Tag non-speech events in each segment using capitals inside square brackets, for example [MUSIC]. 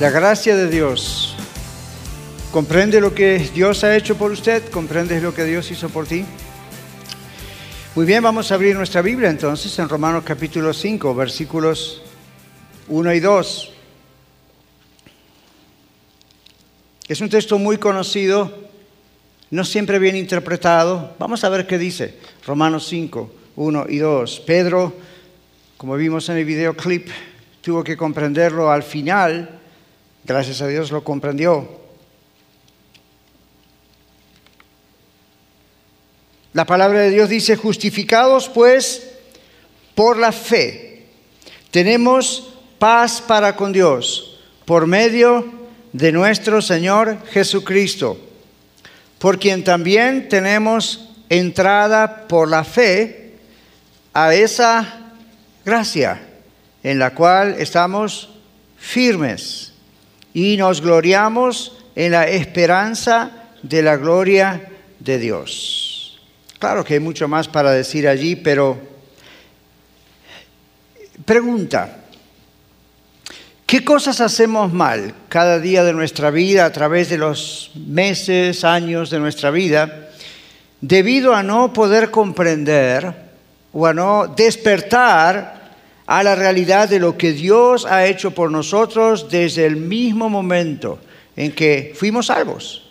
la gracia de Dios. ¿Comprende lo que Dios ha hecho por usted? ¿Comprende lo que Dios hizo por ti? Muy bien, vamos a abrir nuestra Biblia entonces en Romanos capítulo 5, versículos 1 y 2. Es un texto muy conocido, no siempre bien interpretado. Vamos a ver qué dice. Romanos 5, 1 y 2. Pedro, como vimos en el videoclip, tuvo que comprenderlo al final Gracias a Dios lo comprendió. La palabra de Dios dice, justificados pues por la fe, tenemos paz para con Dios por medio de nuestro Señor Jesucristo, por quien también tenemos entrada por la fe a esa gracia en la cual estamos firmes y nos gloriamos en la esperanza de la gloria de Dios. Claro que hay mucho más para decir allí, pero pregunta, ¿qué cosas hacemos mal cada día de nuestra vida, a través de los meses, años de nuestra vida, debido a no poder comprender o a no despertar a la realidad de lo que Dios ha hecho por nosotros desde el mismo momento en que fuimos salvos.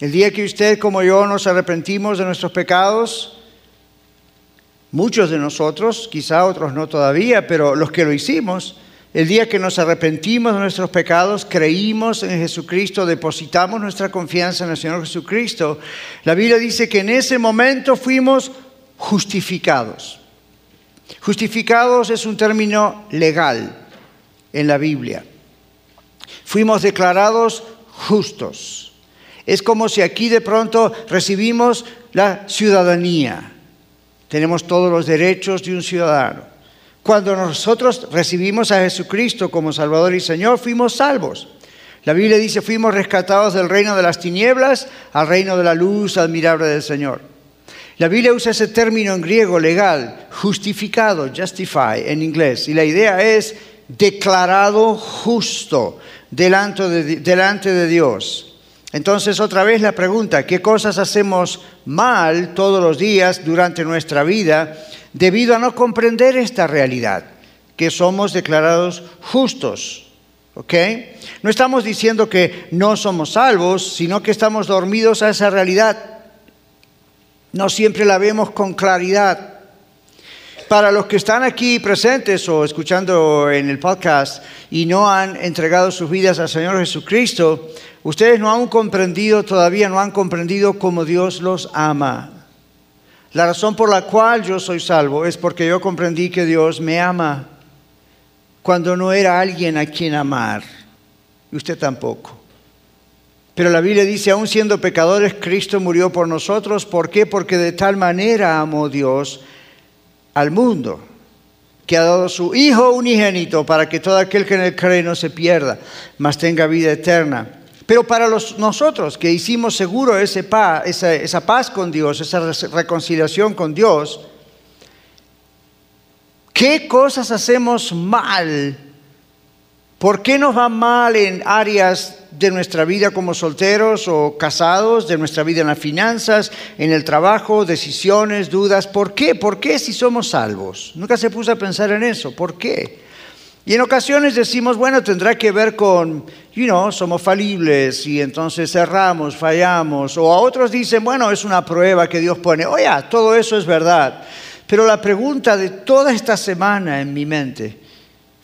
El día que usted como yo nos arrepentimos de nuestros pecados, muchos de nosotros, quizá otros no todavía, pero los que lo hicimos, el día que nos arrepentimos de nuestros pecados, creímos en Jesucristo, depositamos nuestra confianza en el Señor Jesucristo, la Biblia dice que en ese momento fuimos justificados. Justificados es un término legal en la Biblia. Fuimos declarados justos. Es como si aquí de pronto recibimos la ciudadanía. Tenemos todos los derechos de un ciudadano. Cuando nosotros recibimos a Jesucristo como Salvador y Señor, fuimos salvos. La Biblia dice, fuimos rescatados del reino de las tinieblas al reino de la luz admirable del Señor. La Biblia usa ese término en griego legal, justificado, justify en inglés, y la idea es declarado justo delante de, Dios. Entonces otra vez la pregunta, ¿qué cosas hacemos mal todos los días durante nuestra vida debido a no comprender esta realidad? Que somos declarados justos. ¿Ok? No estamos diciendo que no somos salvos, sino que estamos dormidos a esa realidad. No siempre la vemos con claridad. Para los que están aquí presentes o escuchando en el podcast y no han entregado sus vidas al Señor Jesucristo, ustedes no han comprendido, todavía no han comprendido cómo Dios los ama. La razón por la cual yo soy salvo es porque yo comprendí que Dios me ama cuando no era alguien a quien amar. Y usted tampoco. Pero la Biblia dice, aún siendo pecadores, Cristo murió por nosotros. ¿Por qué? Porque de tal manera amó Dios al mundo, que ha dado su Hijo unigénito para que todo aquel que en él cree no se pierda, mas tenga vida eterna. Pero para nosotros que hicimos seguro ese esa, esa paz con Dios, esa reconciliación con Dios, ¿qué cosas hacemos mal? ¿Por qué nos va mal en áreas de nuestra vida como solteros o casados, de nuestra vida en las finanzas, en el trabajo, decisiones, dudas. ¿Por qué? ¿Por qué si somos salvos? Nunca se puso a pensar en eso. ¿Por qué? Y en ocasiones decimos, bueno, tendrá que ver con, you know, somos falibles y entonces cerramos, fallamos. O a otros dicen, bueno, es una prueba que Dios pone. Oye, todo eso es verdad. Pero la pregunta de toda esta semana en mi mente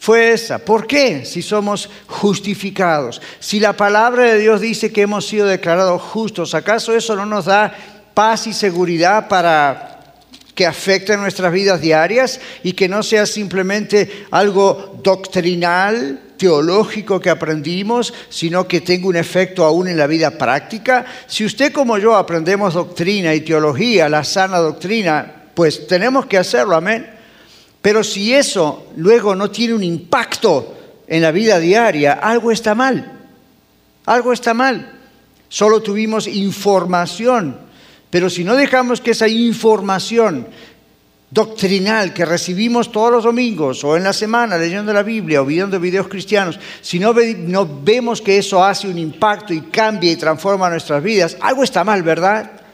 fue esa. ¿Por qué? Si somos justificados. Si la palabra de Dios dice que hemos sido declarados justos, ¿acaso eso no nos da paz y seguridad para que afecten nuestras vidas diarias y que no sea simplemente algo doctrinal, teológico que aprendimos, sino que tenga un efecto aún en la vida práctica. Si usted como yo aprendemos doctrina y teología, la sana doctrina, pues tenemos que hacerlo, amén. Pero si eso luego no tiene un impacto en la vida diaria, algo está mal. Algo está mal. Solo tuvimos información, pero si no dejamos que esa información doctrinal que recibimos todos los domingos o en la semana leyendo la Biblia o viendo videos cristianos, si no, no vemos que eso hace un impacto y cambia y transforma nuestras vidas, algo está mal, ¿verdad?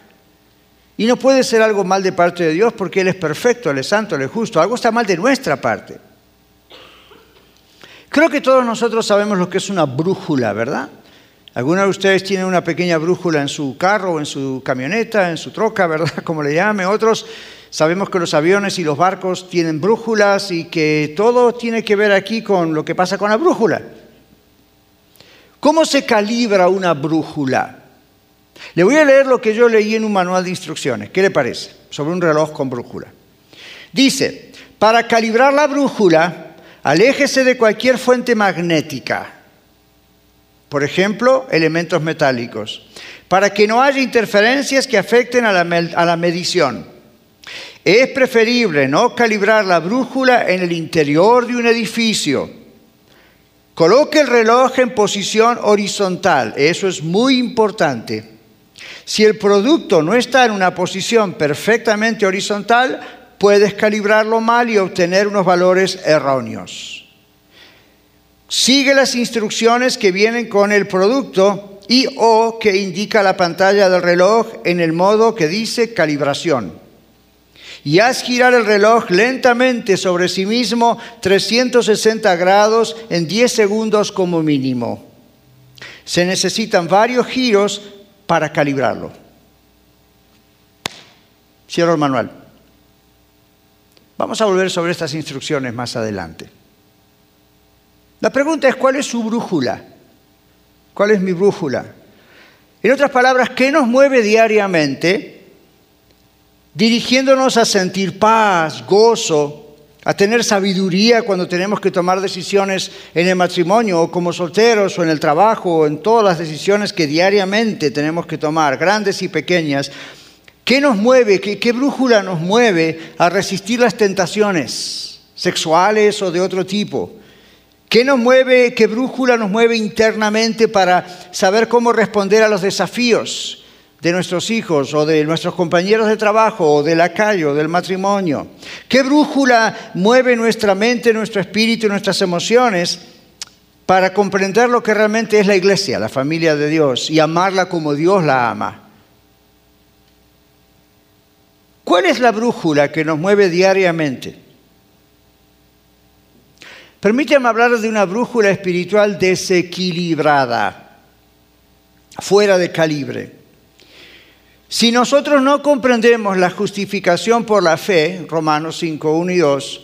Y no puede ser algo mal de parte de Dios porque Él es perfecto, Él es santo, Él es justo. Algo está mal de nuestra parte. Creo que todos nosotros sabemos lo que es una brújula, ¿verdad? Algunos de ustedes tienen una pequeña brújula en su carro en su camioneta, en su troca, ¿verdad? [LAUGHS] Como le llame. Otros sabemos que los aviones y los barcos tienen brújulas y que todo tiene que ver aquí con lo que pasa con la brújula. ¿Cómo se calibra una brújula? Le voy a leer lo que yo leí en un manual de instrucciones. ¿Qué le parece? Sobre un reloj con brújula. Dice, para calibrar la brújula, Aléjese de cualquier fuente magnética, por ejemplo, elementos metálicos, para que no haya interferencias que afecten a la, a la medición. Es preferible no calibrar la brújula en el interior de un edificio. Coloque el reloj en posición horizontal, eso es muy importante. Si el producto no está en una posición perfectamente horizontal, puedes calibrarlo mal y obtener unos valores erróneos. Sigue las instrucciones que vienen con el producto y o que indica la pantalla del reloj en el modo que dice calibración. Y haz girar el reloj lentamente sobre sí mismo 360 grados en 10 segundos como mínimo. Se necesitan varios giros para calibrarlo. Cierro el manual. Vamos a volver sobre estas instrucciones más adelante. La pregunta es, ¿cuál es su brújula? ¿Cuál es mi brújula? En otras palabras, ¿qué nos mueve diariamente dirigiéndonos a sentir paz, gozo, a tener sabiduría cuando tenemos que tomar decisiones en el matrimonio o como solteros o en el trabajo o en todas las decisiones que diariamente tenemos que tomar, grandes y pequeñas? ¿Qué nos mueve, qué, brújula nos mueve a resistir las tentaciones sexuales o de otro tipo? ¿Qué nos mueve, qué brújula nos mueve internamente para saber cómo responder a los desafíos de nuestros hijos o de nuestros compañeros de trabajo o de la calle o del matrimonio? ¿Qué brújula mueve nuestra mente, nuestro espíritu y nuestras emociones para comprender lo que realmente es la iglesia, la familia de Dios y amarla como Dios la ama? ¿Cuál es la brújula que nos mueve diariamente? Permítame hablar de una brújula espiritual desequilibrada, fuera de calibre. Si nosotros no comprendemos la justificación por la fe, Romanos 5, 1 y 2,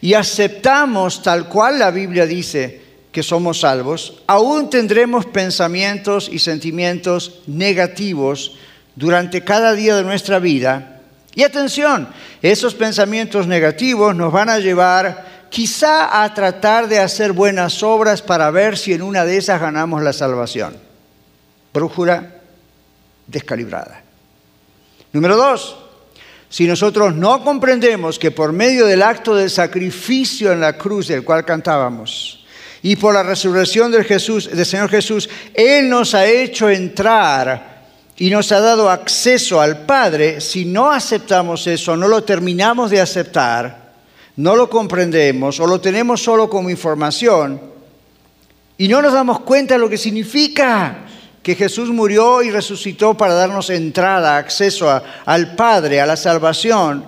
y aceptamos tal cual la Biblia dice que somos salvos, aún tendremos pensamientos y sentimientos negativos durante cada día de nuestra vida y atención, esos pensamientos negativos nos van a llevar quizá a tratar de hacer buenas obras para ver si en una de esas ganamos la salvación. Brújula descalibrada. Número dos, si nosotros no comprendemos que por medio del acto del sacrificio en la cruz del cual cantábamos y por la resurrección del, Jesús, del Señor Jesús, Él nos ha hecho entrar y nos ha dado acceso al Padre, si no aceptamos eso, no lo terminamos de aceptar, no lo comprendemos o lo tenemos solo como información y no nos damos cuenta de lo que significa que Jesús murió y resucitó para darnos entrada, acceso al Padre, a la salvación,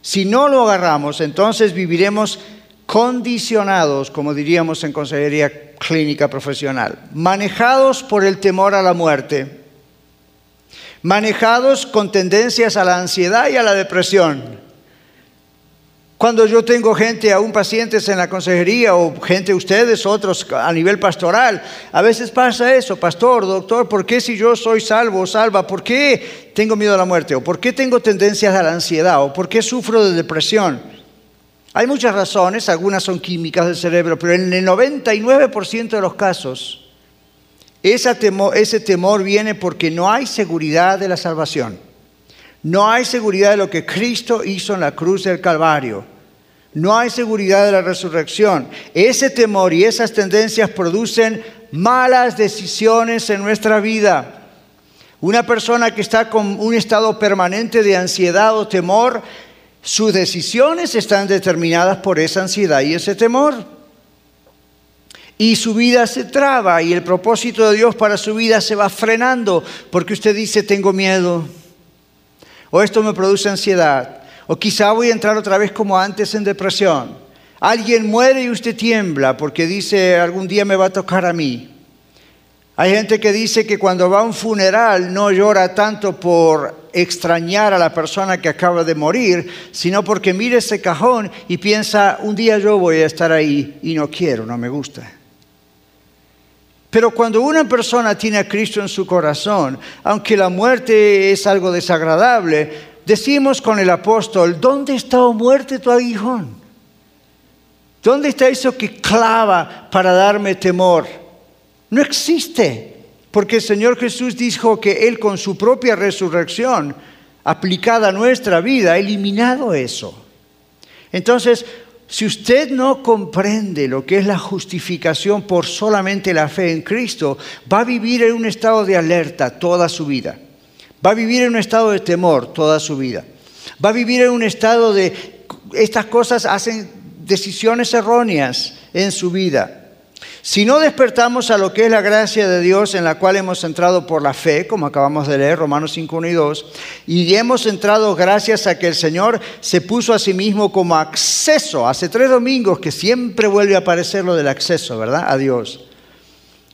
si no lo agarramos, entonces viviremos condicionados, como diríamos en consejería clínica profesional, manejados por el temor a la muerte manejados con tendencias a la ansiedad y a la depresión. Cuando yo tengo gente, aún pacientes en la consejería o gente, ustedes, otros a nivel pastoral, a veces pasa eso, pastor, doctor, ¿por qué si yo soy salvo o salva, por qué tengo miedo a la muerte? ¿O por qué tengo tendencias a la ansiedad? ¿O por qué sufro de depresión? Hay muchas razones, algunas son químicas del cerebro, pero en el 99% de los casos, ese temor, ese temor viene porque no hay seguridad de la salvación. No hay seguridad de lo que Cristo hizo en la cruz del Calvario. No hay seguridad de la resurrección. Ese temor y esas tendencias producen malas decisiones en nuestra vida. Una persona que está con un estado permanente de ansiedad o temor, sus decisiones están determinadas por esa ansiedad y ese temor. Y su vida se traba y el propósito de Dios para su vida se va frenando porque usted dice, tengo miedo. O esto me produce ansiedad o quizá voy a entrar otra vez como antes en depresión. Alguien muere y usted tiembla porque dice, algún día me va a tocar a mí. Hay gente que dice que cuando va a un funeral no llora tanto por extrañar a la persona que acaba de morir, sino porque mira ese cajón y piensa, un día yo voy a estar ahí y no quiero, no me gusta. Pero cuando una persona tiene a Cristo en su corazón, aunque la muerte es algo desagradable, decimos con el apóstol, ¿dónde está, o muerte, tu aguijón? ¿Dónde está eso que clava para darme temor? No existe, porque el Señor Jesús dijo que Él con su propia resurrección, aplicada a nuestra vida, ha eliminado eso. Entonces, si usted no comprende lo que es la justificación por solamente la fe en Cristo, va a vivir en un estado de alerta toda su vida. Va a vivir en un estado de temor toda su vida. Va a vivir en un estado de estas cosas hacen decisiones erróneas en su vida. Si no despertamos a lo que es la gracia de Dios en la cual hemos entrado por la fe, como acabamos de leer Romanos 5, 1 y 2, y hemos entrado gracias a que el Señor se puso a sí mismo como acceso, hace tres domingos que siempre vuelve a aparecer lo del acceso, ¿verdad? A Dios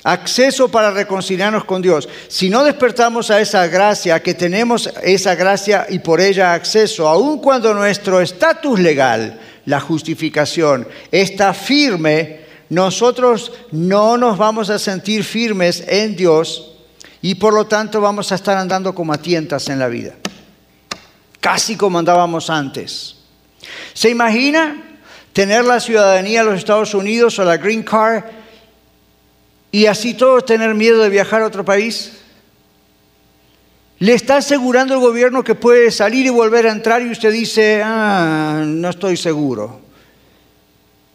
acceso para reconciliarnos con Dios. Si no despertamos a esa gracia, que tenemos esa gracia y por ella acceso, aun cuando nuestro estatus legal, la justificación, está firme, nosotros no nos vamos a sentir firmes en Dios y por lo tanto vamos a estar andando como a tientas en la vida, casi como andábamos antes. ¿Se imagina tener la ciudadanía de los Estados Unidos o la Green Card y así todos tener miedo de viajar a otro país? ¿Le está asegurando el gobierno que puede salir y volver a entrar y usted dice, ah, no estoy seguro?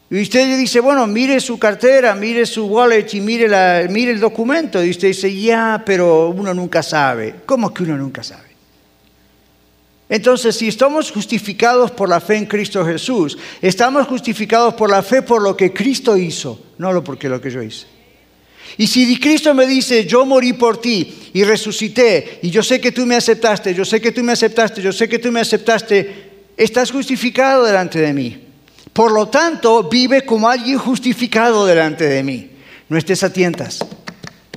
Y usted le dice, bueno, mire su cartera, mire su wallet y mire, mire el documento. Y usted dice, ya, pero uno nunca sabe. ¿Cómo que uno nunca sabe? Entonces, si estamos justificados por la fe en Cristo Jesús, estamos justificados por la fe por lo que Cristo hizo, no porque lo que yo hice. Y si Cristo me dice, yo morí por ti y resucité, y yo sé que tú me aceptaste, yo sé que tú me aceptaste, yo sé que tú me aceptaste, estás justificado delante de mí. Por lo tanto, vive como alguien justificado delante de mí. No estés a tientas,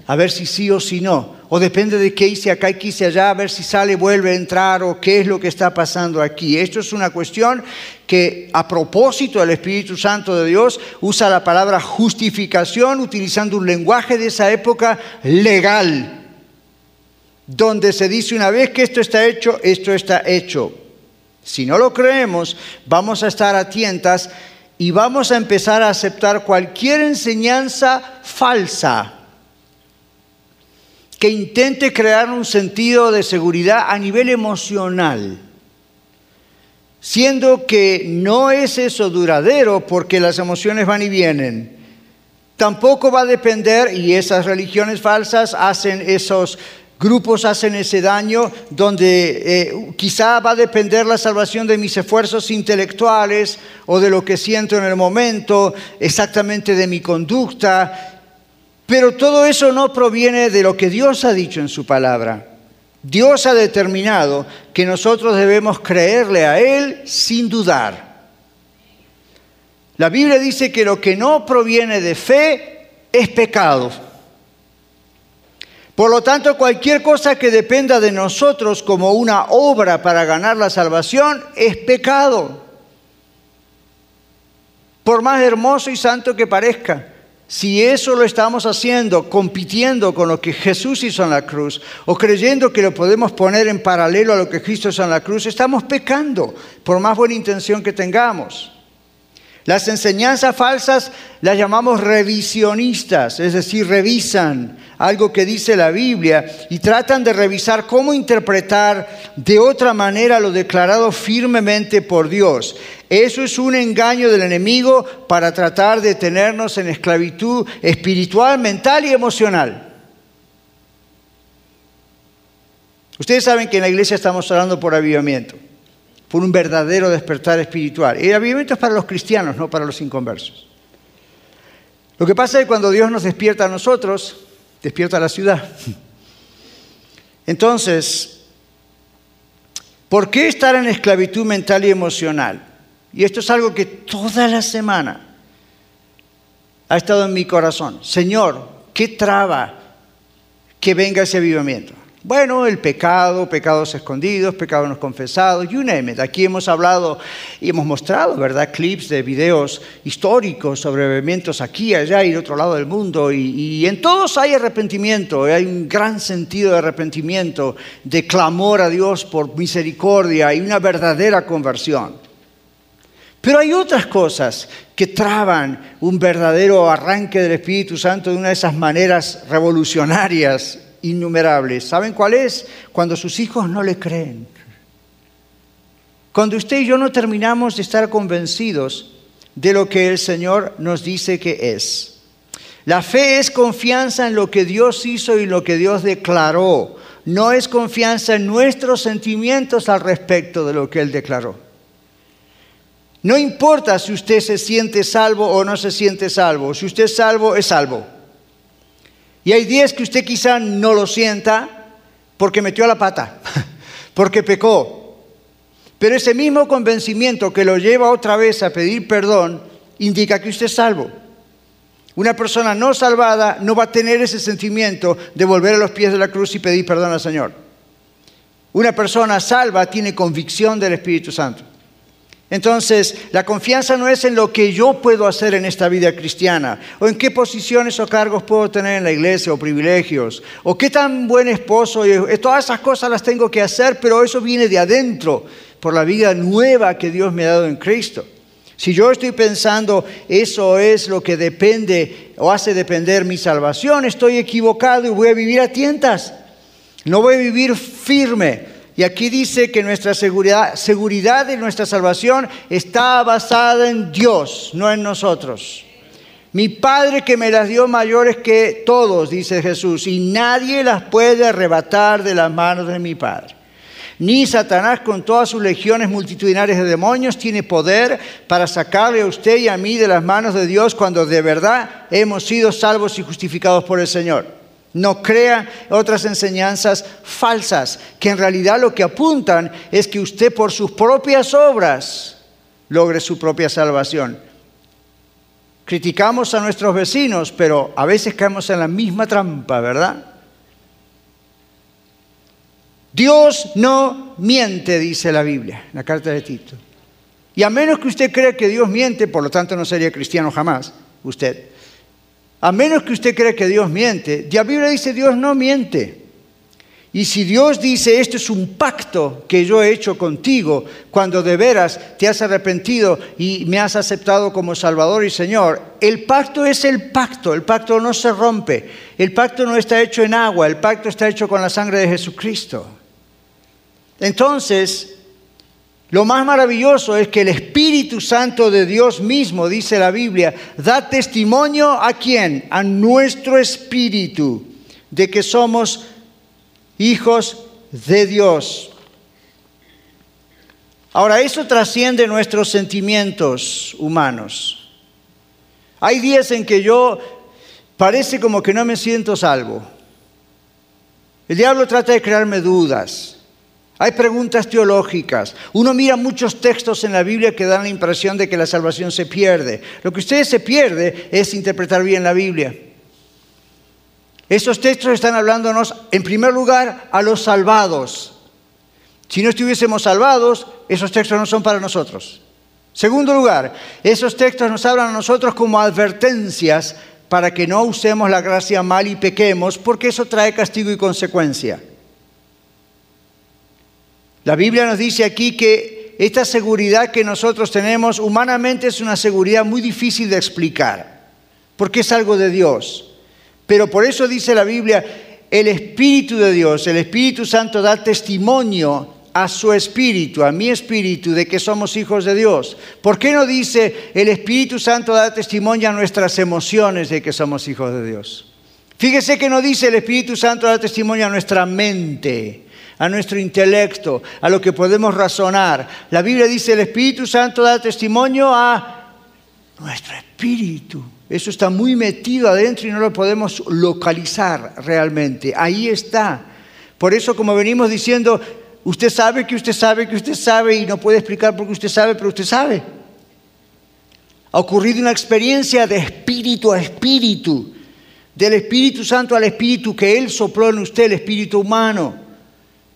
a ver si sí o si no o depende de qué hice acá y qué hice allá, a ver si sale, vuelve a entrar o qué es lo que está pasando aquí. Esto es una cuestión que a propósito del Espíritu Santo de Dios usa la palabra justificación utilizando un lenguaje de esa época legal, donde se dice una vez que esto está hecho, esto está hecho. Si no lo creemos, vamos a estar a tientas y vamos a empezar a aceptar cualquier enseñanza falsa que intente crear un sentido de seguridad a nivel emocional, siendo que no es eso duradero porque las emociones van y vienen. Tampoco va a depender, y esas religiones falsas hacen esos grupos hacen ese daño, donde eh, quizá va a depender la salvación de mis esfuerzos intelectuales o de lo que siento en el momento, exactamente de mi conducta, pero todo eso no proviene de lo que Dios ha dicho en su palabra. Dios ha determinado que nosotros debemos creerle a Él sin dudar. La Biblia dice que lo que no proviene de fe es pecado. Por lo tanto, cualquier cosa que dependa de nosotros como una obra para ganar la salvación es pecado. por más hermoso y santo que parezca. Si eso lo estamos haciendo compitiendo con lo que Jesús hizo en la cruz o creyendo que lo podemos poner en paralelo a lo que Cristo hizo en la cruz, estamos pecando, por más buena intención que tengamos. Las enseñanzas falsas las llamamos revisionistas, es decir, revisan algo que dice la Biblia y tratan de revisar cómo interpretar de otra manera lo declarado firmemente por Dios. Eso es un engaño del enemigo para tratar de tenernos en esclavitud espiritual, mental y emocional. Ustedes saben que en la iglesia estamos hablando por avivamiento por un verdadero despertar espiritual. El avivamiento es para los cristianos, no para los inconversos. Lo que pasa es que cuando Dios nos despierta a nosotros, despierta a la ciudad. [LAUGHS] Entonces, ¿por qué estar en esclavitud mental y emocional? Y esto es algo que toda la semana ha estado en mi corazón. Señor, ¿qué traba que venga ese avivamiento? Bueno, el pecado, pecados escondidos, pecados no confesados, you name it. Aquí hemos hablado y hemos mostrado, ¿verdad? Clips de videos históricos sobre eventos aquí, allá y de otro lado del mundo. Y, y en todos hay arrepentimiento, hay un gran sentido de arrepentimiento, de clamor a Dios por misericordia y una verdadera conversión. Pero hay otras cosas que traban un verdadero arranque del Espíritu Santo de una de esas maneras revolucionarias innumerables. ¿Saben cuál es? Cuando sus hijos no le creen. Cuando usted y yo no terminamos de estar convencidos de lo que el Señor nos dice que es. La fe es confianza en lo que Dios hizo y lo que Dios declaró. No es confianza en nuestros sentimientos al respecto de lo que Él declaró. No importa si usted se siente salvo o no se siente salvo. Si usted es salvo, es salvo. Y hay días que usted quizá no lo sienta porque metió la pata, [LAUGHS] porque pecó. Pero ese mismo convencimiento que lo lleva otra vez a pedir perdón indica que usted es salvo. Una persona no salvada no va a tener ese sentimiento de volver a los pies de la cruz y pedir perdón al Señor. Una persona salva tiene convicción del Espíritu Santo. Entonces, la confianza no es en lo que yo puedo hacer en esta vida cristiana, o en qué posiciones o cargos puedo tener en la iglesia, o privilegios, o qué tan buen esposo, y todas esas cosas las tengo que hacer, pero eso viene de adentro, por la vida nueva que Dios me ha dado en Cristo. Si yo estoy pensando eso es lo que depende o hace depender mi salvación, estoy equivocado y voy a vivir a tientas. No voy a vivir firme. Y aquí dice que nuestra seguridad, seguridad de nuestra salvación está basada en Dios, no en nosotros. Mi Padre que me las dio mayores que todos, dice Jesús, y nadie las puede arrebatar de las manos de mi Padre. Ni Satanás con todas sus legiones multitudinarias de demonios tiene poder para sacarle a usted y a mí de las manos de Dios cuando de verdad hemos sido salvos y justificados por el Señor. No crea otras enseñanzas falsas, que en realidad lo que apuntan es que usted por sus propias obras logre su propia salvación. Criticamos a nuestros vecinos, pero a veces caemos en la misma trampa, ¿verdad? Dios no miente, dice la Biblia, la carta de Tito. Y a menos que usted crea que Dios miente, por lo tanto no sería cristiano jamás, usted. A menos que usted crea que Dios miente, la Biblia dice Dios no miente. Y si Dios dice, esto es un pacto que yo he hecho contigo, cuando de veras te has arrepentido y me has aceptado como Salvador y Señor, el pacto es el pacto, el pacto no se rompe, el pacto no está hecho en agua, el pacto está hecho con la sangre de Jesucristo. Entonces, lo más maravilloso es que el Espíritu Santo de Dios mismo, dice la Biblia, da testimonio a quién? A nuestro espíritu de que somos hijos de Dios. Ahora, eso trasciende nuestros sentimientos humanos. Hay días en que yo parece como que no me siento salvo. El diablo trata de crearme dudas. Hay preguntas teológicas. Uno mira muchos textos en la Biblia que dan la impresión de que la salvación se pierde. Lo que ustedes se pierde es interpretar bien la Biblia. Esos textos están hablándonos, en primer lugar, a los salvados. Si no estuviésemos salvados, esos textos no son para nosotros. Segundo lugar, esos textos nos hablan a nosotros como advertencias para que no usemos la gracia mal y pequemos, porque eso trae castigo y consecuencia. La Biblia nos dice aquí que esta seguridad que nosotros tenemos humanamente es una seguridad muy difícil de explicar, porque es algo de Dios. Pero por eso dice la Biblia, el Espíritu de Dios, el Espíritu Santo da testimonio a su espíritu, a mi espíritu, de que somos hijos de Dios. ¿Por qué no dice el Espíritu Santo da testimonio a nuestras emociones de que somos hijos de Dios? Fíjese que no dice el Espíritu Santo da testimonio a nuestra mente, a nuestro intelecto, a lo que podemos razonar. La Biblia dice el Espíritu Santo da testimonio a nuestro espíritu. Eso está muy metido adentro y no lo podemos localizar realmente. Ahí está. Por eso, como venimos diciendo, Usted sabe que usted sabe que usted sabe y no puede explicar por qué usted sabe, pero usted sabe. Ha ocurrido una experiencia de espíritu a espíritu, del Espíritu Santo al Espíritu que Él sopló en usted, el Espíritu humano,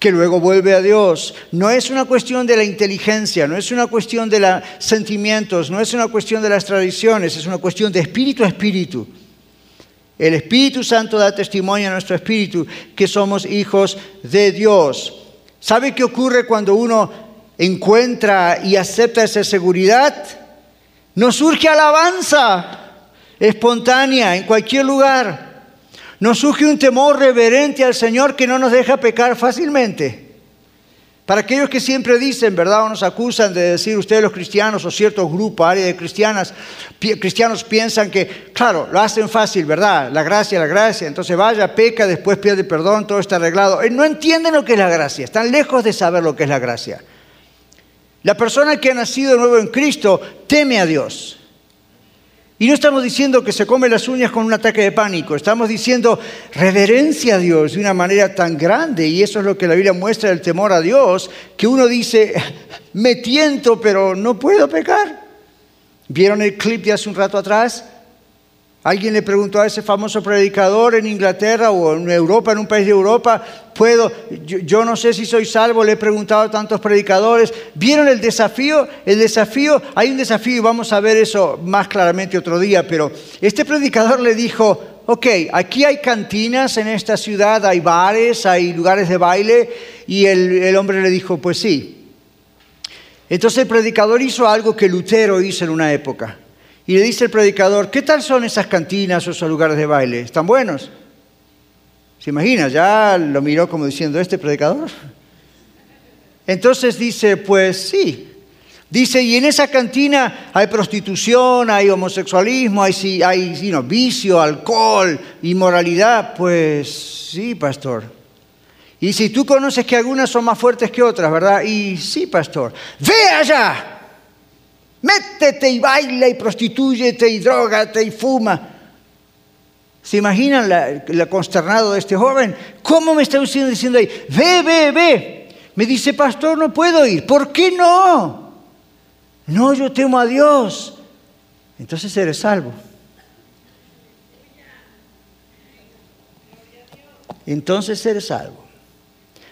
que luego vuelve a Dios. No es una cuestión de la inteligencia, no es una cuestión de los sentimientos, no es una cuestión de las tradiciones, es una cuestión de espíritu a espíritu. El Espíritu Santo da testimonio a nuestro espíritu que somos hijos de Dios. ¿Sabe qué ocurre cuando uno encuentra y acepta esa seguridad? Nos surge alabanza espontánea en cualquier lugar. Nos surge un temor reverente al Señor que no nos deja pecar fácilmente. Para aquellos que siempre dicen, ¿verdad? O nos acusan de decir ustedes los cristianos o ciertos grupos, áreas de cristianas, cristianos piensan que, claro, lo hacen fácil, ¿verdad? La gracia, la gracia. Entonces vaya, peca, después pierde perdón, todo está arreglado. Eh, no entienden lo que es la gracia, están lejos de saber lo que es la gracia. La persona que ha nacido de nuevo en Cristo teme a Dios. Y no estamos diciendo que se come las uñas con un ataque de pánico, estamos diciendo reverencia a Dios de una manera tan grande, y eso es lo que la Biblia muestra el temor a Dios, que uno dice, me tiento, pero no puedo pecar. ¿Vieron el clip de hace un rato atrás? Alguien le preguntó a ese famoso predicador en Inglaterra o en Europa, en un país de Europa, puedo, yo, no sé si soy salvo, le he preguntado a tantos predicadores, ¿vieron el desafío? El desafío, hay un desafío y vamos a ver eso más claramente otro día, pero este predicador le dijo, ok, aquí hay cantinas en esta ciudad, hay bares, hay lugares de baile, y el, el hombre le dijo, pues sí. Entonces el predicador hizo algo que Lutero hizo en una época. Y le dice el predicador, ¿qué tal son esas cantinas o esos lugares de baile? ¿Están buenos? ¿Se imagina? Ya lo miró como diciendo, ¿este predicador? Entonces dice, pues sí. Dice, y en esa cantina hay prostitución, hay homosexualismo, hay, hay vicio, alcohol, inmoralidad. Pues sí, pastor. Y si tú conoces que algunas son más fuertes que otras, ¿verdad? Y sí, pastor. Ve allá. Métete y baila y prostitúyete y drogate y fuma. ¿Se imaginan el consternado de este joven? ¿Cómo me está diciendo ahí? Ve, ve, ve. Me dice, pastor, no puedo ir. ¿Por qué no? No, yo temo a Dios. Entonces eres salvo. Entonces eres salvo.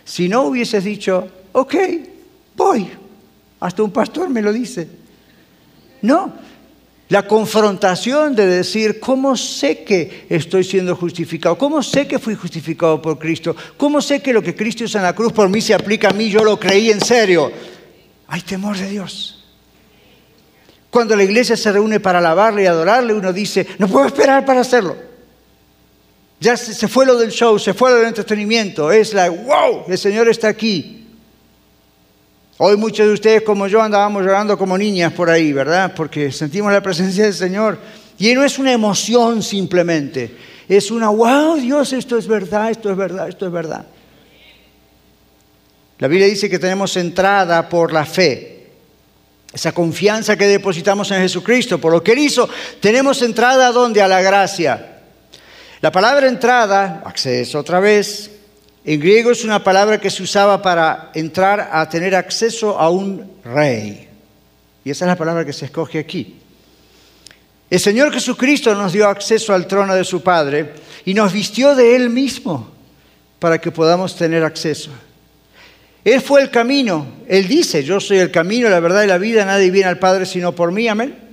Si no hubieses dicho, ok, voy. Hasta un pastor me lo dice. No, la confrontación de decir, ¿cómo sé que estoy siendo justificado? ¿Cómo sé que fui justificado por Cristo? ¿Cómo sé que lo que Cristo hizo en la cruz por mí se aplica a mí? Yo lo creí en serio. Hay temor de Dios. Cuando la iglesia se reúne para alabarle y adorarle, uno dice, no puedo esperar para hacerlo. Ya se fue lo del show, se fue lo del entretenimiento. Es la, wow, el Señor está aquí. Hoy muchos de ustedes como yo andábamos llorando como niñas por ahí, ¿verdad? Porque sentimos la presencia del Señor. Y no es una emoción simplemente, es una, wow, Dios, esto es verdad, esto es verdad, esto es verdad. La Biblia dice que tenemos entrada por la fe, esa confianza que depositamos en Jesucristo, por lo que Él hizo, tenemos entrada donde? A la gracia. La palabra entrada, acceso otra vez, en griego es una palabra que se usaba para entrar a tener acceso a un rey. Y esa es la palabra que se escoge aquí. El Señor Jesucristo nos dio acceso al trono de su Padre y nos vistió de Él mismo para que podamos tener acceso. Él fue el camino. Él dice, yo soy el camino, la verdad y la vida, nadie viene al Padre sino por mí, amén.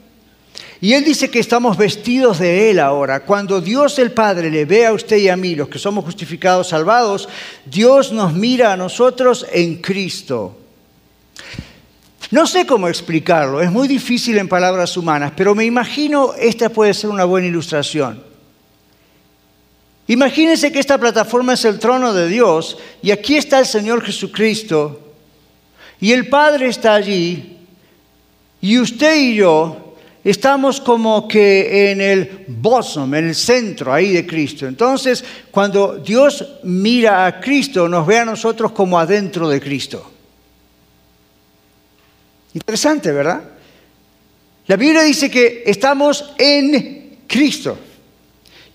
Y Él dice que estamos vestidos de Él ahora. Cuando Dios el Padre le ve a usted y a mí, los que somos justificados, salvados, Dios nos mira a nosotros en Cristo. No sé cómo explicarlo, es muy difícil en palabras humanas, pero me imagino esta puede ser una buena ilustración. Imagínense que esta plataforma es el trono de Dios y aquí está el Señor Jesucristo y el Padre está allí y usted y yo estamos como que en el bosom, en el centro ahí de Cristo. Entonces, cuando Dios mira a Cristo, nos ve a nosotros como adentro de Cristo. Interesante, ¿verdad? La Biblia dice que estamos en Cristo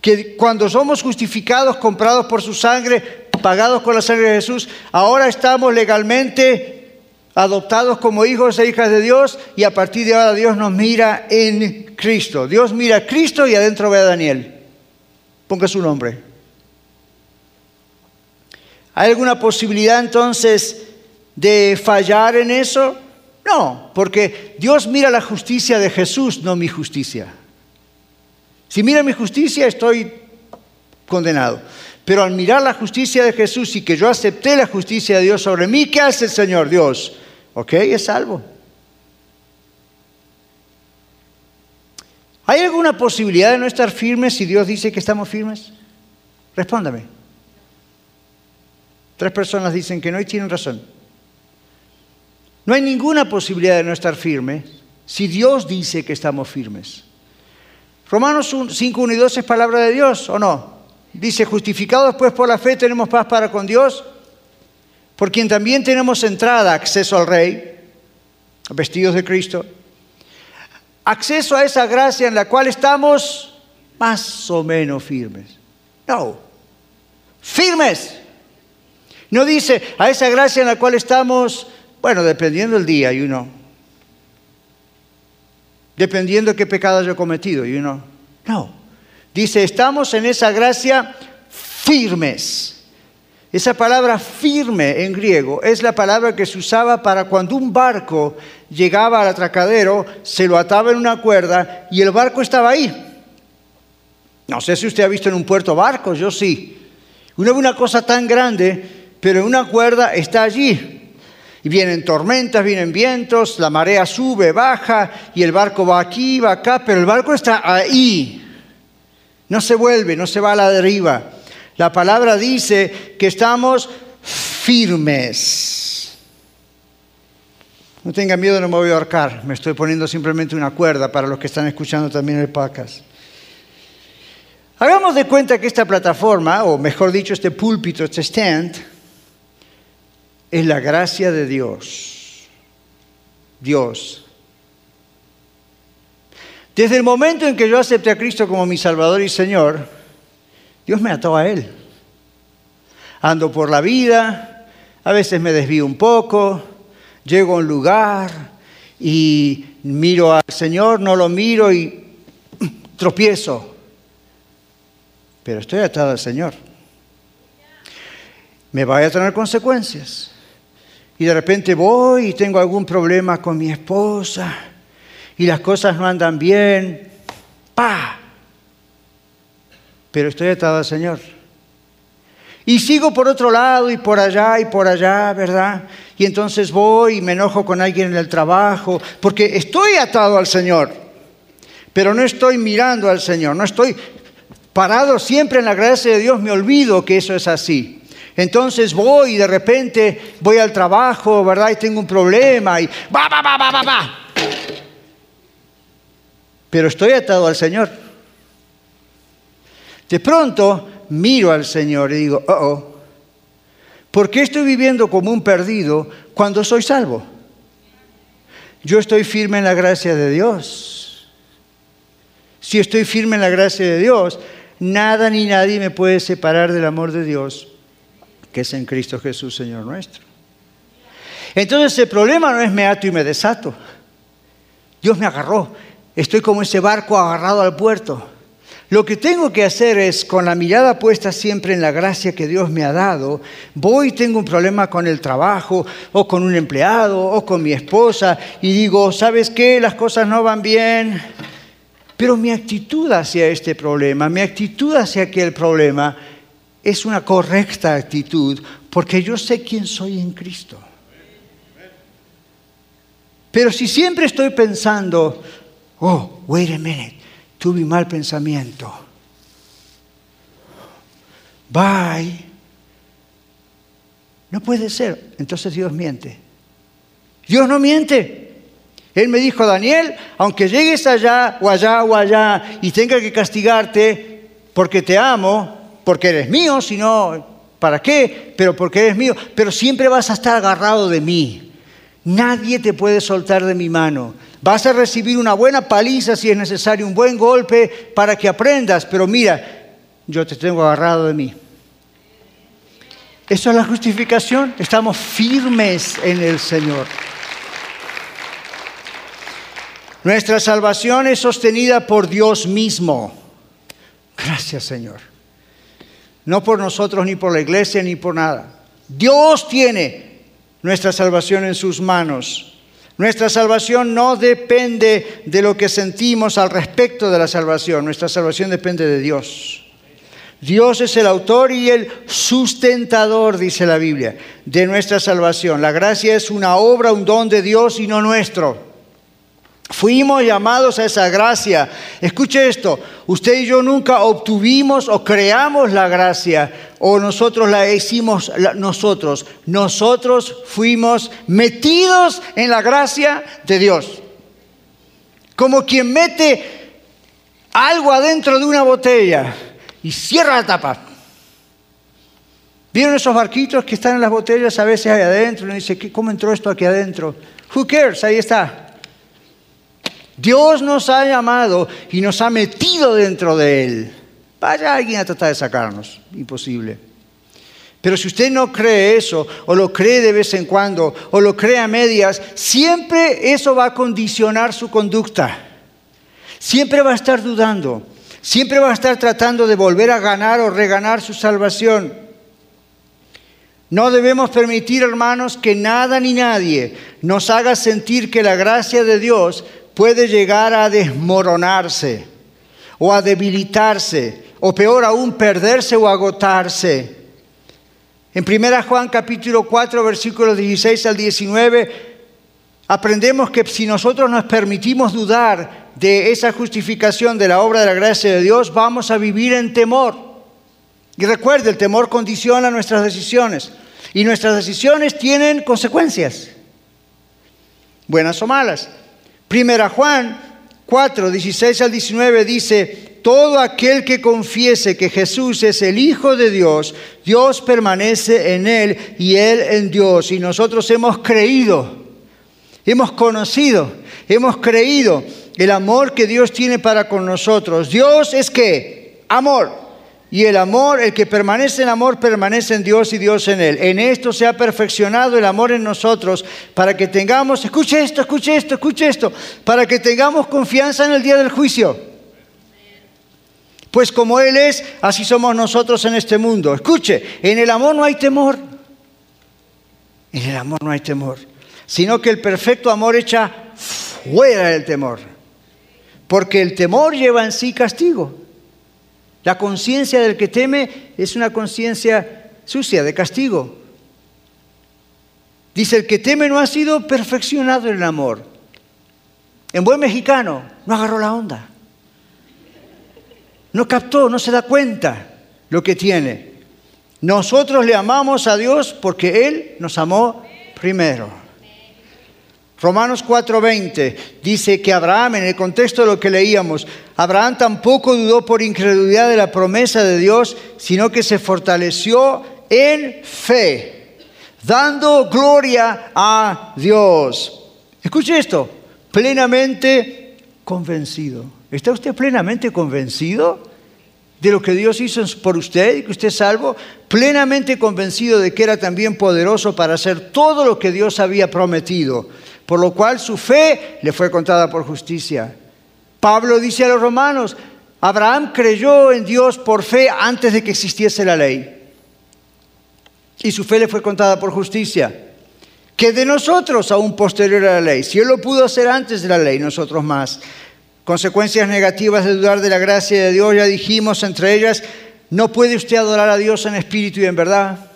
que cuando somos justificados, comprados por su sangre, pagados con la sangre de Jesús, ahora estamos legalmente adoptados como hijos e hijas de Dios y a partir de ahora Dios nos mira en Cristo. Dios mira a Cristo y adentro ve a Daniel. Ponga su nombre. ¿Hay alguna posibilidad entonces de fallar en eso? No, porque Dios mira la justicia de Jesús, no mi justicia. Si mira mi justicia, estoy condenado. Pero al mirar la justicia de Jesús y que yo acepté la justicia de Dios sobre mí, ¿qué hace el Señor Dios? Ok, es salvo. ¿Hay alguna posibilidad de no estar firmes si Dios dice que estamos firmes? Respóndame. Tres personas dicen que no y tienen razón. No hay ninguna posibilidad de no estar firmes si Dios dice que estamos firmes. Romanos 5, 1 y 2 es palabra de Dios, ¿o no? Dice, justificados pues por la fe tenemos paz para con Dios, por quien también tenemos entrada, acceso al Rey, vestidos de Cristo, acceso a esa gracia en la cual estamos más o menos firmes. No, firmes. No dice a esa gracia en la cual estamos, bueno, dependiendo del día y uno dependiendo de qué pecado he cometido. Y uno, no. Dice, estamos en esa gracia firmes. Esa palabra firme en griego es la palabra que se usaba para cuando un barco llegaba al atracadero, se lo ataba en una cuerda y el barco estaba ahí. No sé si usted ha visto en un puerto barcos, yo sí. Uno ve una cosa tan grande, pero una cuerda está allí. Y vienen tormentas, vienen vientos, la marea sube, baja y el barco va aquí, va acá, pero el barco está ahí. No se vuelve, no se va a la deriva. La palabra dice que estamos firmes. No tenga miedo, no me voy a ahorcar. Me estoy poniendo simplemente una cuerda para los que están escuchando también el podcast. Hagamos de cuenta que esta plataforma, o mejor dicho, este púlpito, este stand, es la gracia de Dios. Dios. Desde el momento en que yo acepté a Cristo como mi Salvador y Señor, Dios me ató a Él. Ando por la vida, a veces me desvío un poco, llego a un lugar y miro al Señor, no lo miro y [CLEARS THROAT] tropiezo. Pero estoy atado al Señor. Me vaya a tener consecuencias y de repente voy y tengo algún problema con mi esposa y las cosas no andan bien, ¡pa! Pero estoy atado al Señor. Y sigo por otro lado y por allá y por allá, ¿verdad? Y entonces voy y me enojo con alguien en el trabajo, porque estoy atado al Señor, pero no estoy mirando al Señor, no estoy parado siempre en la gracia de Dios, me olvido que eso es así. Entonces voy y de repente voy al trabajo, ¿verdad? Y tengo un problema y va, va, va, va, va, va. Pero estoy atado al Señor. De pronto miro al Señor y digo, oh, oh, ¿por qué estoy viviendo como un perdido cuando soy salvo? Yo estoy firme en la gracia de Dios. Si estoy firme en la gracia de Dios, nada ni nadie me puede separar del amor de Dios que es en Cristo Jesús, Señor nuestro. Entonces el problema no es me ato y me desato. Dios me agarró. Estoy como ese barco agarrado al puerto. Lo que tengo que hacer es, con la mirada puesta siempre en la gracia que Dios me ha dado, voy y tengo un problema con el trabajo, o con un empleado, o con mi esposa, y digo, ¿sabes qué? Las cosas no van bien. Pero mi actitud hacia este problema, mi actitud hacia aquel problema, es una correcta actitud, porque yo sé quién soy en Cristo. Pero si siempre estoy pensando, oh, wait a minute, tuve mal pensamiento. Bye. No puede ser. Entonces Dios miente. Dios no miente. Él me dijo, Daniel, aunque llegues allá o allá o allá y tenga que castigarte porque te amo, porque eres mío, si no, ¿para qué? Pero porque eres mío, pero siempre vas a estar agarrado de mí. Nadie te puede soltar de mi mano. Vas a recibir una buena paliza si es necesario, un buen golpe para que aprendas, pero mira, yo te tengo agarrado de mí. Eso es la justificación. Estamos firmes en el Señor. Nuestra salvación es sostenida por Dios mismo. Gracias Señor. No por nosotros, ni por la iglesia, ni por nada. Dios tiene nuestra salvación en sus manos. Nuestra salvación no depende de lo que sentimos al respecto de la salvación, nuestra salvación depende de Dios. Dios es el autor y el sustentador, dice la Biblia, de nuestra salvación. La gracia es una obra, un don de Dios y no nuestro. Fuimos llamados a esa gracia. Escuche esto, usted y yo nunca obtuvimos o creamos la gracia o nosotros la hicimos nosotros. Nosotros fuimos metidos en la gracia de Dios. Como quien mete algo adentro de una botella y cierra la tapa. ¿Vieron esos barquitos que están en las botellas a veces ahí adentro? Uno dice, ¿cómo entró esto aquí adentro? Who cares? Ahí está. Dios nos ha llamado y nos ha metido dentro de Él. Vaya alguien a tratar de sacarnos. Imposible. Pero si usted no cree eso, o lo cree de vez en cuando, o lo cree a medias, siempre eso va a condicionar su conducta. Siempre va a estar dudando. Siempre va a estar tratando de volver a ganar o reganar su salvación. No debemos permitir, hermanos, que nada ni nadie nos haga sentir que la gracia de Dios puede llegar a desmoronarse o a debilitarse o peor aún perderse o agotarse. En 1 Juan capítulo 4 versículos 16 al 19 aprendemos que si nosotros nos permitimos dudar de esa justificación de la obra de la gracia de Dios, vamos a vivir en temor. Y recuerde, el temor condiciona nuestras decisiones y nuestras decisiones tienen consecuencias, buenas o malas. Primera Juan 4, 16 al 19 dice, todo aquel que confiese que Jesús es el Hijo de Dios, Dios permanece en él y él en Dios. Y nosotros hemos creído, hemos conocido, hemos creído el amor que Dios tiene para con nosotros. Dios es que amor. Y el amor, el que permanece en amor, permanece en Dios y Dios en él. En esto se ha perfeccionado el amor en nosotros para que tengamos, escuche esto, escuche esto, escuche esto, para que tengamos confianza en el día del juicio. Pues como Él es, así somos nosotros en este mundo. Escuche, en el amor no hay temor. En el amor no hay temor. Sino que el perfecto amor echa fuera del temor. Porque el temor lleva en sí castigo. La conciencia del que teme es una conciencia sucia, de castigo. Dice, el que teme no ha sido perfeccionado en el amor. En buen mexicano, no agarró la onda. No captó, no se da cuenta lo que tiene. Nosotros le amamos a Dios porque Él nos amó primero. Romanos 4:20 dice que Abraham, en el contexto de lo que leíamos, Abraham tampoco dudó por incredulidad de la promesa de Dios, sino que se fortaleció en fe, dando gloria a Dios. Escuche esto, plenamente convencido. ¿Está usted plenamente convencido de lo que Dios hizo por usted y que usted es salvo? Plenamente convencido de que era también poderoso para hacer todo lo que Dios había prometido por lo cual su fe le fue contada por justicia. Pablo dice a los romanos, Abraham creyó en Dios por fe antes de que existiese la ley. Y su fe le fue contada por justicia. Que de nosotros aún posterior a la ley. Si él lo pudo hacer antes de la ley, nosotros más. Consecuencias negativas de dudar de la gracia de Dios, ya dijimos, entre ellas, no puede usted adorar a Dios en espíritu y en verdad.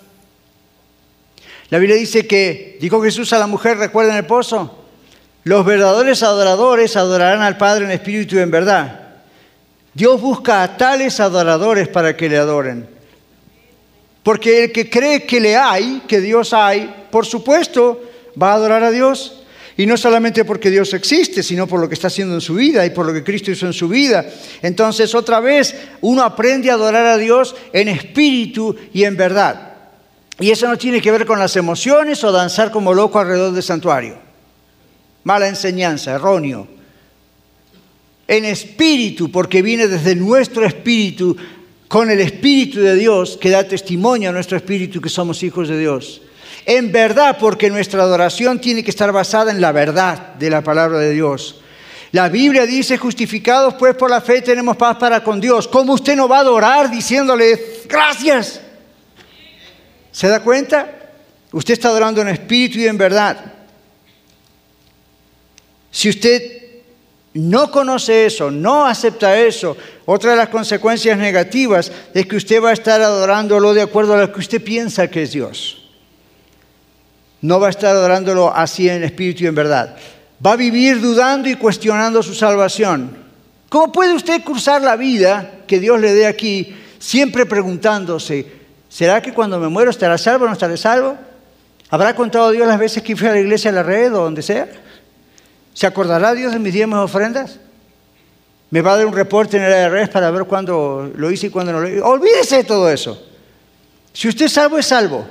La Biblia dice que, dijo Jesús a la mujer, recuerden el pozo, los verdaderos adoradores adorarán al Padre en espíritu y en verdad. Dios busca a tales adoradores para que le adoren. Porque el que cree que le hay, que Dios hay, por supuesto, va a adorar a Dios. Y no solamente porque Dios existe, sino por lo que está haciendo en su vida y por lo que Cristo hizo en su vida. Entonces, otra vez, uno aprende a adorar a Dios en espíritu y en verdad. Y eso no tiene que ver con las emociones o danzar como loco alrededor del santuario. Mala enseñanza, erróneo en espíritu, porque viene desde nuestro espíritu, con el espíritu de Dios, que da testimonio a nuestro espíritu que somos hijos de Dios. En verdad, porque nuestra adoración tiene que estar basada en la verdad de la palabra de Dios. La Biblia dice, justificados pues por la fe tenemos paz para con Dios. ¿Cómo usted no va a adorar diciéndole gracias? ¿Se da cuenta? Usted está adorando en espíritu y en verdad. Si usted no conoce eso, no acepta eso, otra de las consecuencias negativas es que usted va a estar adorándolo de acuerdo a lo que usted piensa que es Dios. No va a estar adorándolo así en espíritu y en verdad. Va a vivir dudando y cuestionando su salvación. ¿Cómo puede usted cursar la vida que Dios le dé aquí siempre preguntándose, ¿será que cuando me muero estará salvo o no estaré salvo? ¿Habrá contado Dios las veces que fui a la iglesia a la red o donde sea? ¿Se acordará Dios de mis diezmos ofrendas? ¿Me va a dar un reporte en el ARS para ver cuándo lo hice y cuándo no lo hice? Olvídese de todo eso. Si usted es salvo, es salvo.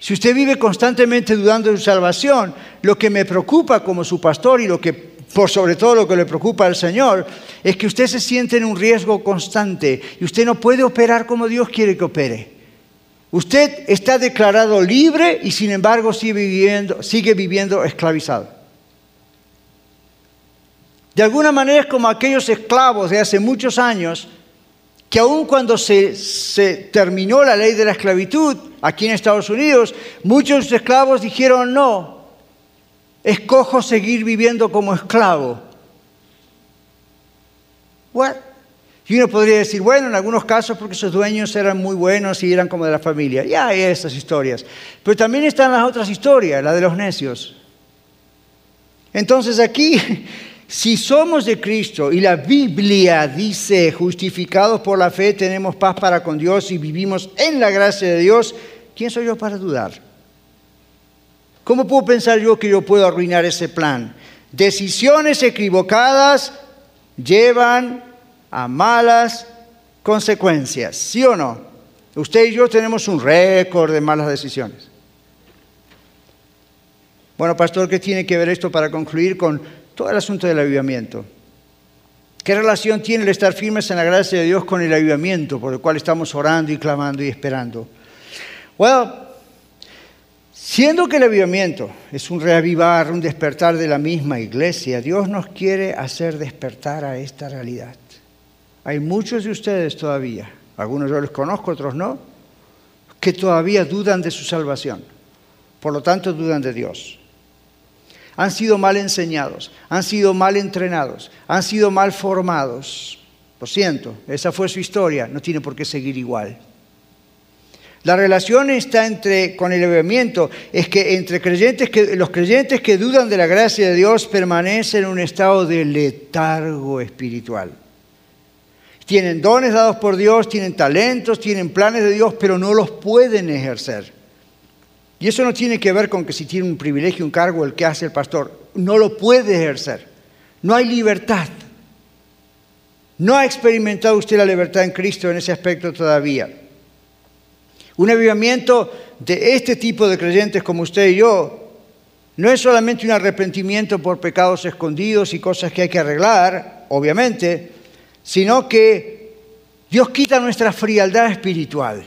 Si usted vive constantemente dudando de su salvación, lo que me preocupa como su pastor y lo que, por sobre todo lo que le preocupa al Señor, es que usted se siente en un riesgo constante y usted no puede operar como Dios quiere que opere. Usted está declarado libre y sin embargo sigue viviendo, sigue viviendo esclavizado. De alguna manera es como aquellos esclavos de hace muchos años que aun cuando se, terminó la ley de la esclavitud aquí en Estados Unidos, muchos esclavos dijeron no, escojo seguir viviendo como esclavo. Y uno podría decir, bueno, en algunos casos porque sus dueños eran muy buenos y eran como de la familia. Ya hay esas historias. Pero también están las otras historias, la de los necios. Entonces aquí [LAUGHS] si somos de Cristo y la Biblia dice, justificados por la fe tenemos paz para con Dios y vivimos en la gracia de Dios, ¿quién soy yo para dudar? ¿Cómo puedo pensar yo que yo puedo arruinar ese plan? Decisiones equivocadas llevan a malas consecuencias, ¿sí o no? Usted y yo tenemos un récord de malas decisiones. Bueno, pastor, ¿qué tiene que ver esto para concluir con todo el asunto del avivamiento. ¿Qué relación tiene el estar firmes en la gracia de Dios con el avivamiento por el cual estamos orando y clamando y esperando? Bueno, siendo que el avivamiento es un reavivar, un despertar de la misma iglesia, Dios nos quiere hacer despertar a esta realidad. Hay muchos de ustedes todavía, algunos yo los conozco, otros no, que todavía dudan de su salvación. Por lo tanto, dudan de Dios han sido mal enseñados, han sido mal entrenados, han sido mal formados. Lo siento, esa fue su historia, no tiene por qué seguir igual. La relación está entre, con el avivamiento es que entre creyentes que, los creyentes que dudan de la gracia de Dios permanecen en un estado de letargo espiritual. Tienen dones dados por Dios, tienen talentos, tienen planes de Dios, pero no los pueden ejercer. Y eso no tiene que ver con que si tiene un privilegio, un cargo, el que hace el pastor, no lo puede ejercer. No hay libertad. No ha experimentado usted la libertad en Cristo en ese aspecto todavía. Un avivamiento de este tipo de creyentes como usted y yo no es solamente un arrepentimiento por pecados escondidos y cosas que hay que arreglar, obviamente, sino que Dios quita nuestra frialdad espiritual.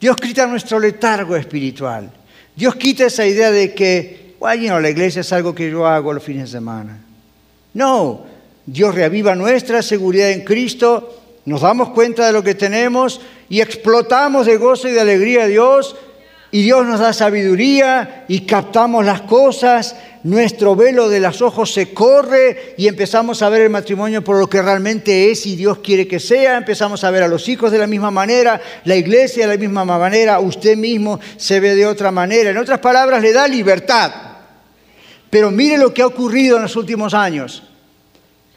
Dios quita nuestro letargo espiritual. Dios quita esa idea de que, bueno, la iglesia es algo que yo hago los fines de semana. No, Dios reaviva nuestra seguridad en Cristo, nos damos cuenta de lo que tenemos y explotamos de gozo y de alegría a Dios y Dios nos da sabiduría y captamos las cosas, nuestro velo de los ojos se corre y empezamos a ver el matrimonio por lo que realmente es y Dios quiere que sea, empezamos a ver a los hijos de la misma manera, la iglesia de la misma manera, usted mismo se ve de otra manera. En otras palabras, le da libertad. Pero mire lo que ha ocurrido en los últimos años.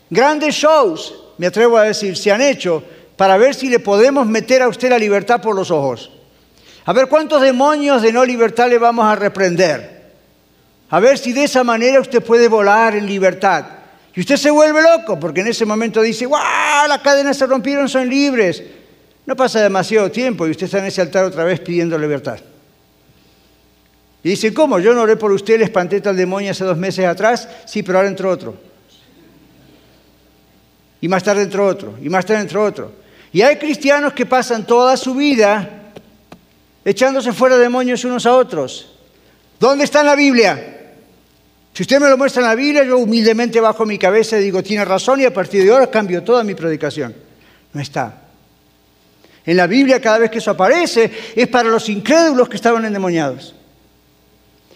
Grandes shows, me atrevo a decir, se han hecho para ver si le podemos meter a usted la libertad por los ojos. A ver cuántos demonios de no libertad le vamos a reprender. A ver si de esa manera usted puede volar en libertad. Y usted se vuelve loco porque en ese momento dice, ¡guau! Las cadenas se rompieron, son libres. No pasa demasiado tiempo y usted está en ese altar otra vez pidiendo libertad. Y dice, ¿cómo? Yo no oré por usted, le espanté tal demonio hace dos meses atrás. Sí, pero ahora entró otro. Y más tarde entró otro. Y más tarde entró otro. Y hay cristianos que pasan toda su vida echándose fuera demonios unos a otros. ¿Dónde está en la Biblia? Si usted me lo muestra en la Biblia, yo humildemente bajo mi cabeza y digo, tiene razón y a partir de ahora cambio toda mi predicación. No está. En la Biblia cada vez que eso aparece es para los incrédulos que estaban endemoniados.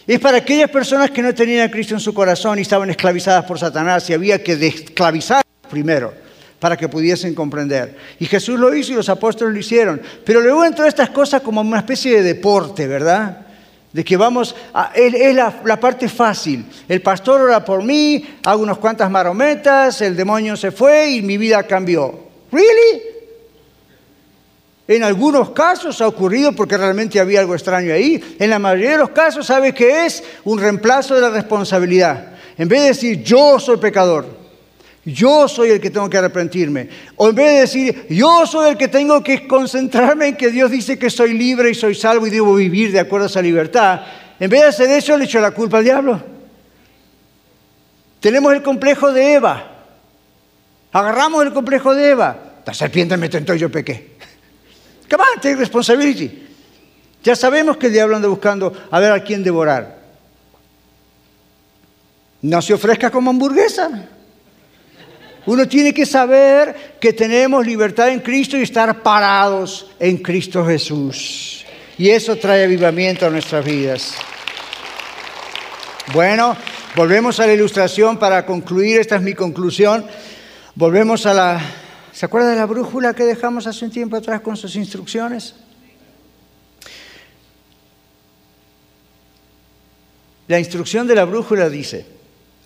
Es para aquellas personas que no tenían a Cristo en su corazón y estaban esclavizadas por Satanás y había que desclavizar primero para que pudiesen comprender. Y Jesús lo hizo y los apóstoles lo hicieron. Pero luego entró estas cosas como una especie de deporte, ¿verdad? De que vamos, a, es, la, parte fácil. El pastor ora por mí, hago unas cuantas marometas, el demonio se fue y mi vida cambió. ¿Really? En algunos casos ha ocurrido porque realmente había algo extraño ahí. En la mayoría de los casos, ¿sabe qué es? Un reemplazo de la responsabilidad. En vez de decir yo soy pecador, yo soy el que tengo que arrepentirme. O en vez de decir, yo soy el que tengo que concentrarme en que Dios dice que soy libre y soy salvo y debo vivir de acuerdo a esa libertad, en vez de hacer eso le echo la culpa al diablo. Tenemos el complejo de Eva. Agarramos el complejo de Eva. La serpiente me tentó y yo pequé. [LAUGHS] Come on, take responsibility. Ya sabemos que el diablo anda buscando a ver a quién devorar. No se ofrezca como hamburguesa. Uno tiene que saber que tenemos libertad en Cristo y estar parados en Cristo Jesús. Y eso trae avivamiento a nuestras vidas. Bueno, volvemos a la ilustración para concluir. Esta es mi conclusión. Volvemos a la... ¿Se acuerda de la brújula que dejamos hace un tiempo atrás con sus instrucciones? La instrucción de la brújula dice,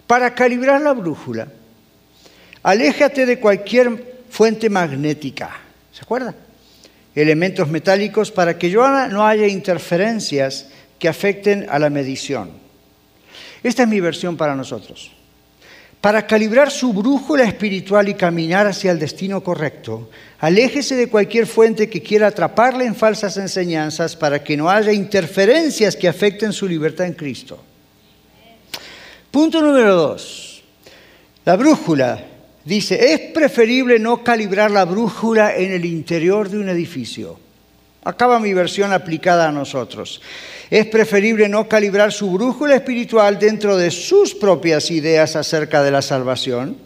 para calibrar la brújula, Aléjate de cualquier fuente magnética. ¿Se acuerda? Elementos metálicos para que no haya interferencias que afecten a la medición. Esta es mi versión para nosotros. Para calibrar su brújula espiritual y caminar hacia el destino correcto, aléjese de cualquier fuente que quiera atraparle en falsas enseñanzas para que no haya interferencias que afecten su libertad en Cristo. Punto número dos. La brújula Dice, es preferible no calibrar la brújula en el interior de un edificio. Acaba mi versión aplicada a nosotros. Es preferible no calibrar su brújula espiritual dentro de sus propias ideas acerca de la salvación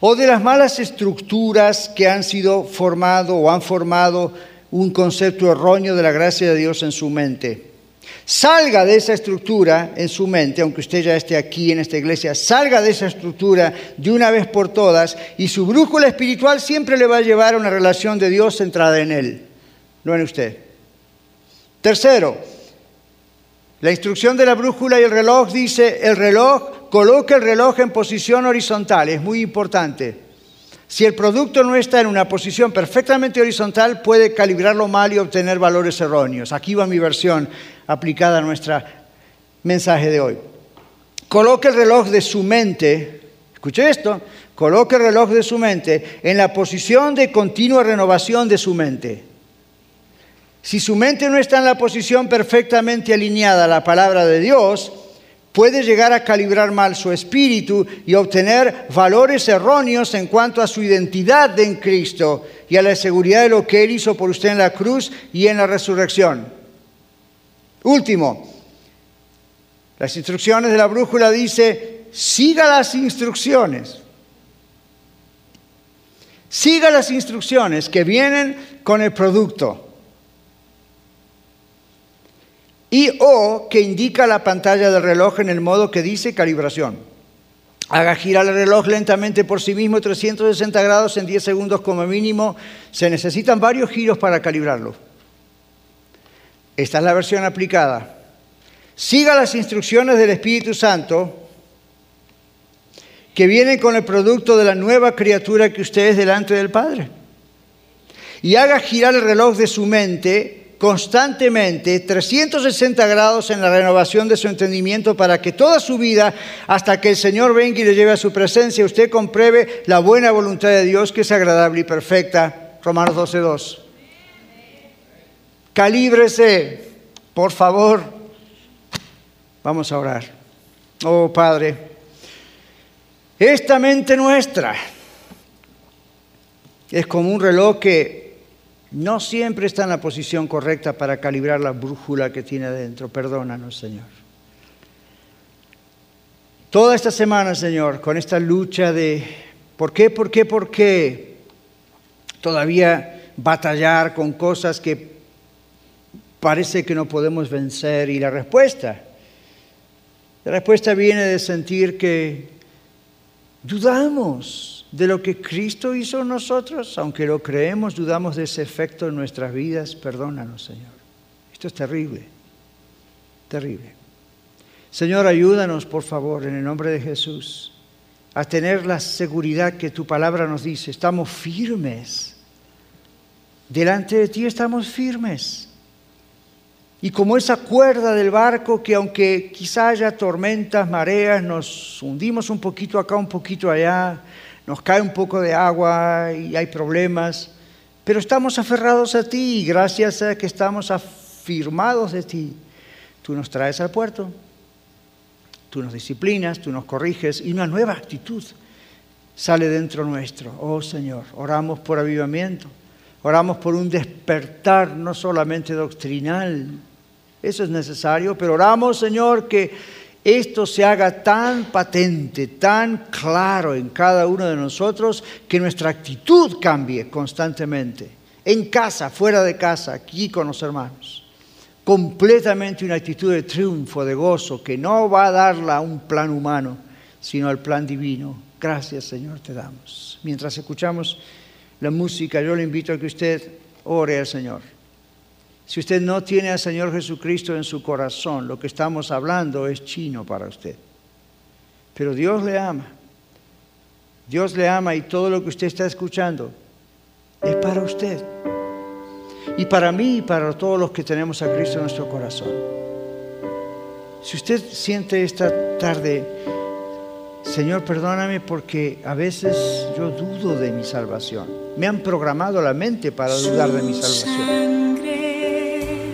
o de las malas estructuras que han sido formado o han formado un concepto erróneo de la gracia de Dios en su mente. Salga de esa estructura en su mente, aunque usted ya esté aquí en esta iglesia, salga de esa estructura de una vez por todas y su brújula espiritual siempre le va a llevar a una relación de Dios centrada en Él, no en usted. Tercero, la instrucción de la brújula y el reloj dice, el reloj, coloque el reloj en posición horizontal, es muy importante. Si el producto no está en una posición perfectamente horizontal, puede calibrarlo mal y obtener valores erróneos. Aquí va mi versión aplicada a nuestro mensaje de hoy. Coloque el reloj de su mente, escuche esto, coloque el reloj de su mente en la posición de continua renovación de su mente. Si su mente no está en la posición perfectamente alineada a la palabra de Dios, puede llegar a calibrar mal su espíritu y obtener valores erróneos en cuanto a su identidad en Cristo y a la seguridad de lo que Él hizo por usted en la cruz y en la resurrección. Último, las instrucciones de la brújula dice, siga las instrucciones. Siga las instrucciones que vienen con el producto. Y o que indica la pantalla del reloj en el modo que dice calibración. Haga girar el reloj lentamente por sí mismo 360 grados en 10 segundos como mínimo. Se necesitan varios giros para calibrarlo. Esta es la versión aplicada. Siga las instrucciones del Espíritu Santo que vienen con el producto de la nueva criatura que usted es delante del Padre. Y haga girar el reloj de su mente constantemente 360 grados en la renovación de su entendimiento para que toda su vida, hasta que el Señor venga y le lleve a su presencia, usted compruebe la buena voluntad de Dios que es agradable y perfecta. Romanos 12.2. Calíbrese, por favor. Vamos a orar. Oh Padre, esta mente nuestra es como un reloj que no siempre está en la posición correcta para calibrar la brújula que tiene adentro. Perdónanos, Señor. Toda esta semana, Señor, con esta lucha de ¿por qué, por qué, por qué? Todavía batallar con cosas que parece que no podemos vencer. Y la respuesta, la respuesta viene de sentir que dudamos de lo que Cristo hizo en nosotros, aunque lo creemos, dudamos de ese efecto en nuestras vidas, perdónanos, Señor. Esto es terrible, terrible. Señor, ayúdanos, por favor, en el nombre de Jesús, a tener la seguridad que tu palabra nos dice. Estamos firmes. Delante de ti estamos firmes. Y como esa cuerda del barco que aunque quizá haya tormentas, mareas, nos hundimos un poquito acá, un poquito allá, nos cae un poco de agua y hay problemas, pero estamos aferrados a ti y gracias a que estamos afirmados de ti, tú nos traes al puerto, tú nos disciplinas, tú nos corriges y una nueva actitud sale dentro nuestro. Oh Señor, oramos por avivamiento, oramos por un despertar no solamente doctrinal, eso es necesario, pero oramos Señor que esto se haga tan patente, tan claro en cada uno de nosotros, que nuestra actitud cambie constantemente, en casa, fuera de casa, aquí con los hermanos. Completamente una actitud de triunfo, de gozo, que no va a darla a un plan humano, sino al plan divino. Gracias Señor te damos. Mientras escuchamos la música, yo le invito a que usted ore al Señor. Si usted no tiene al Señor Jesucristo en su corazón, lo que estamos hablando es chino para usted. Pero Dios le ama. Dios le ama y todo lo que usted está escuchando es para usted. Y para mí y para todos los que tenemos a Cristo en nuestro corazón. Si usted siente esta tarde, Señor, perdóname porque a veces yo dudo de mi salvación. Me han programado la mente para dudar de mi salvación